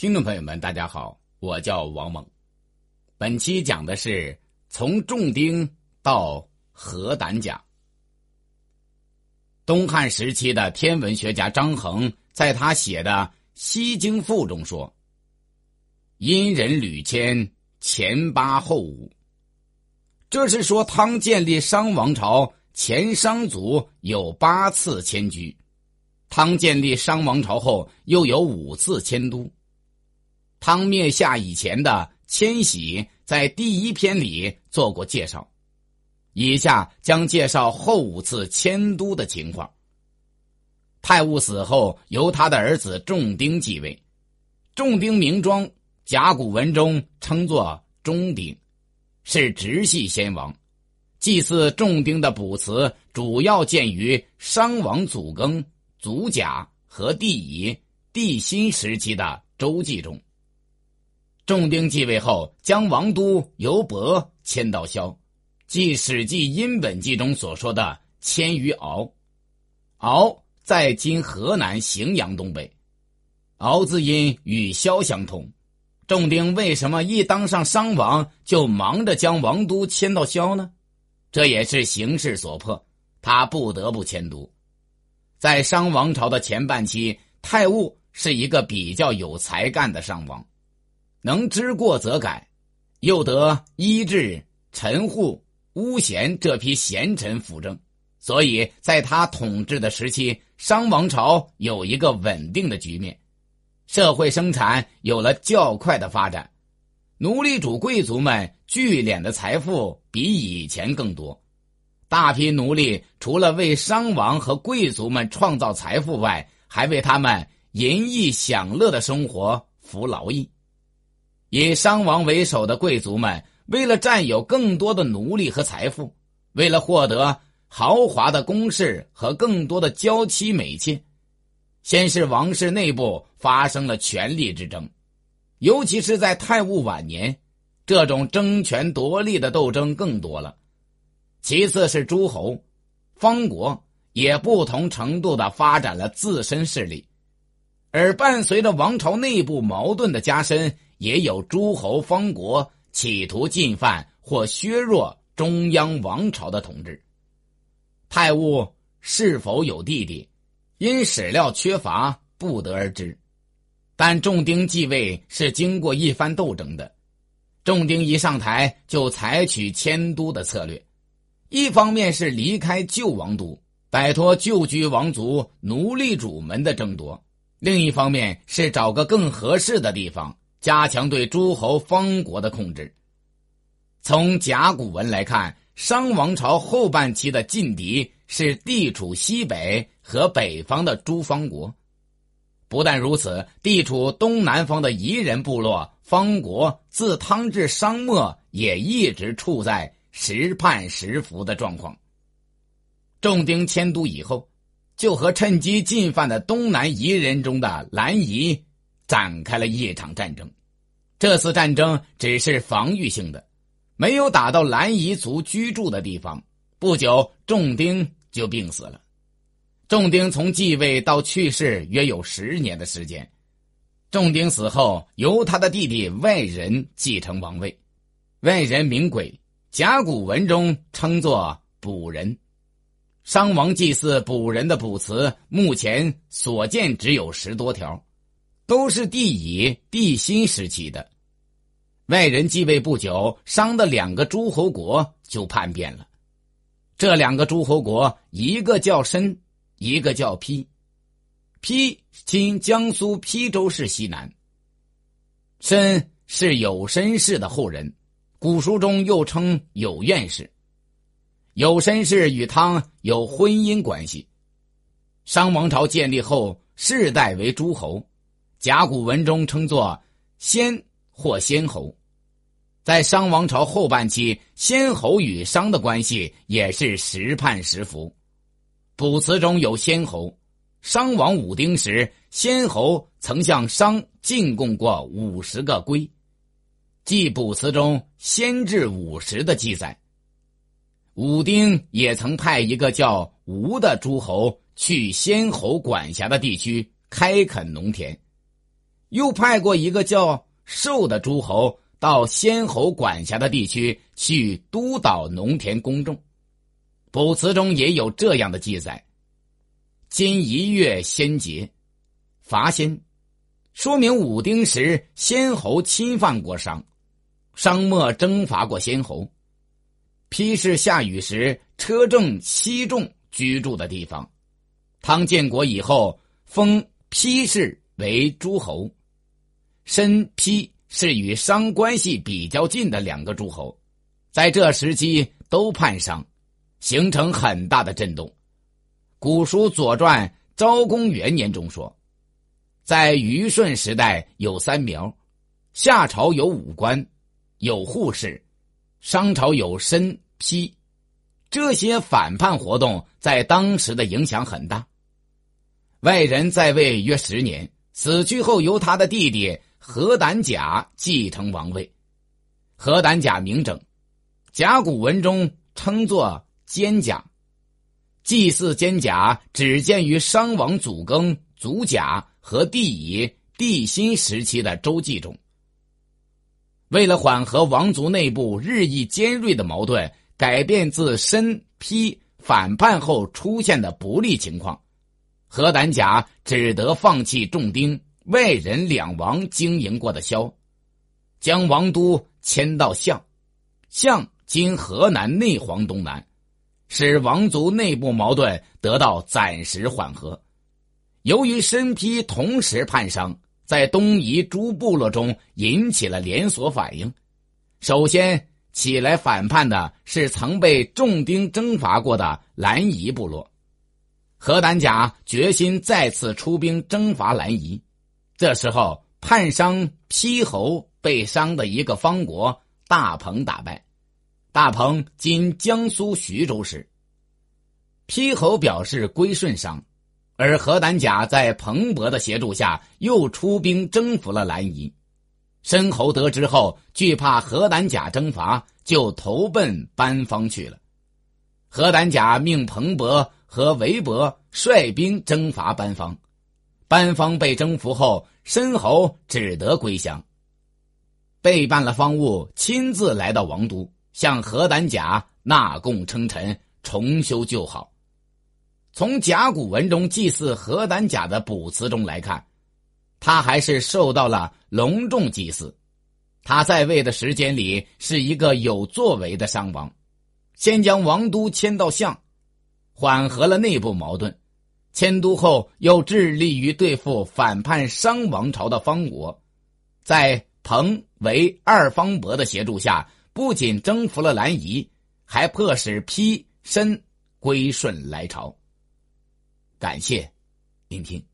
听众朋友们，大家好，我叫王猛。本期讲的是从重丁到核胆甲。东汉时期的天文学家张衡在他写的《西京赋》中说：“殷人屡迁，前八后五。”这是说汤建立商王朝前，商族有八次迁居；汤建立商王朝后，又有五次迁都。汤灭夏以前的迁徙，在第一篇里做过介绍，以下将介绍后五次迁都的情况。太戊死后，由他的儿子仲丁继位，仲丁名庄，甲骨文中称作中丁，是直系先王。祭祀仲丁的卜辞主要见于商王祖庚、祖甲和帝乙、帝辛时期的周记中。重丁继位后，将王都由亳迁到萧，即《史记·殷本纪》中所说的迁于敖。敖在今河南荥阳东北。敖字音与萧相通。重丁为什么一当上商王就忙着将王都迁到萧呢？这也是形势所迫，他不得不迁都。在商王朝的前半期，太戊是一个比较有才干的商王。能知过则改，又得医治陈护、巫贤这批贤臣辅政，所以在他统治的时期，商王朝有一个稳定的局面，社会生产有了较快的发展，奴隶主贵族们聚敛的财富比以前更多，大批奴隶除了为商王和贵族们创造财富外，还为他们淫逸享乐的生活服劳役。以商王为首的贵族们，为了占有更多的奴隶和财富，为了获得豪华的宫室和更多的娇妻美妾，先是王室内部发生了权力之争，尤其是在太戊晚年，这种争权夺利的斗争更多了。其次是诸侯、方国也不同程度的发展了自身势力，而伴随着王朝内部矛盾的加深。也有诸侯方国企图进犯或削弱中央王朝的统治。太戊是否有弟弟，因史料缺乏不得而知。但仲丁继位是经过一番斗争的。仲丁一上台就采取迁都的策略，一方面是离开旧王都，摆脱旧居王族奴隶主们的争夺；另一方面是找个更合适的地方。加强对诸侯方国的控制。从甲骨文来看，商王朝后半期的劲敌是地处西北和北方的诸方国。不但如此，地处东南方的夷人部落方国，自汤至商末也一直处在时叛时服的状况。重丁迁都以后，就和趁机进犯的东南夷人中的兰夷。展开了一场战争，这次战争只是防御性的，没有打到蓝夷族居住的地方。不久，仲丁就病死了。仲丁从继位到去世约有十年的时间。仲丁死后，由他的弟弟外人继承王位。外人名鬼，甲骨文中称作卜人。商王祭祀卜人的卜辞，目前所见只有十多条。都是帝乙、帝辛时期的。外人继位不久，商的两个诸侯国就叛变了。这两个诸侯国，一个叫申，一个叫丕。丕今江苏邳州市西南。申是有申氏的后人，古书中又称有院氏。有申氏与汤有婚姻关系。商王朝建立后，世代为诸侯。甲骨文中称作“先”或“先侯”，在商王朝后半期，先侯与商的关系也是时叛时服。卜辞中有先侯，商王武丁时，先侯曾向商进贡过五十个龟，即卜辞中“先至五十”的记载。武丁也曾派一个叫吴的诸侯去先侯管辖的地区开垦农田。又派过一个叫寿的诸侯到先侯管辖的地区去督导农田公种。卜辞中也有这样的记载：“今一月先节，伐先，说明武丁时先侯侵犯过商，商末征伐过先侯。批示下雨时车正西仲居住的地方。汤建国以后封批氏为诸侯，申批是与商关系比较近的两个诸侯，在这时期都叛商。”形成很大的震动。古书《左传》昭公元年中说，在虞舜时代有三苗，夏朝有五官，有护士，商朝有申丕，这些反叛活动在当时的影响很大。外人在位约十年，死去后由他的弟弟何胆甲继承王位。何胆甲名整，甲骨文中称作。肩甲，祭祀肩甲只见于商王祖庚、祖甲和帝乙、帝辛时期的周记中。为了缓和王族内部日益尖锐的矛盾，改变自身批反叛后出现的不利情况，何胆甲只得放弃重丁外人两王经营过的萧，将王都迁到项，项今河南内黄东南。使王族内部矛盾得到暂时缓和。由于身披同时叛商，在东夷诸部落中引起了连锁反应。首先起来反叛的是曾被重丁征伐过的兰夷部落。何丹甲决心再次出兵征伐兰夷。这时候，叛商丕侯被商的一个方国大鹏打败。大鹏今江苏徐州市。丕侯表示归顺商，而何胆甲在彭伯的协助下又出兵征服了兰夷。申侯得知后，惧怕何胆甲征伐，就投奔班方去了。何胆甲命彭伯和韦伯率兵征伐班方，班方被征服后，申侯只得归降。背叛了方物，亲自来到王都，向何胆甲纳贡称臣，重修旧好。从甲骨文中祭祀何胆甲的卜辞中来看，他还是受到了隆重祭祀。他在位的时间里是一个有作为的商王，先将王都迁到相，缓和了内部矛盾。迁都后又致力于对付反叛商王朝的方国，在彭为二方伯的协助下，不仅征服了兰夷，还迫使丕申归顺来朝。感谢聆听。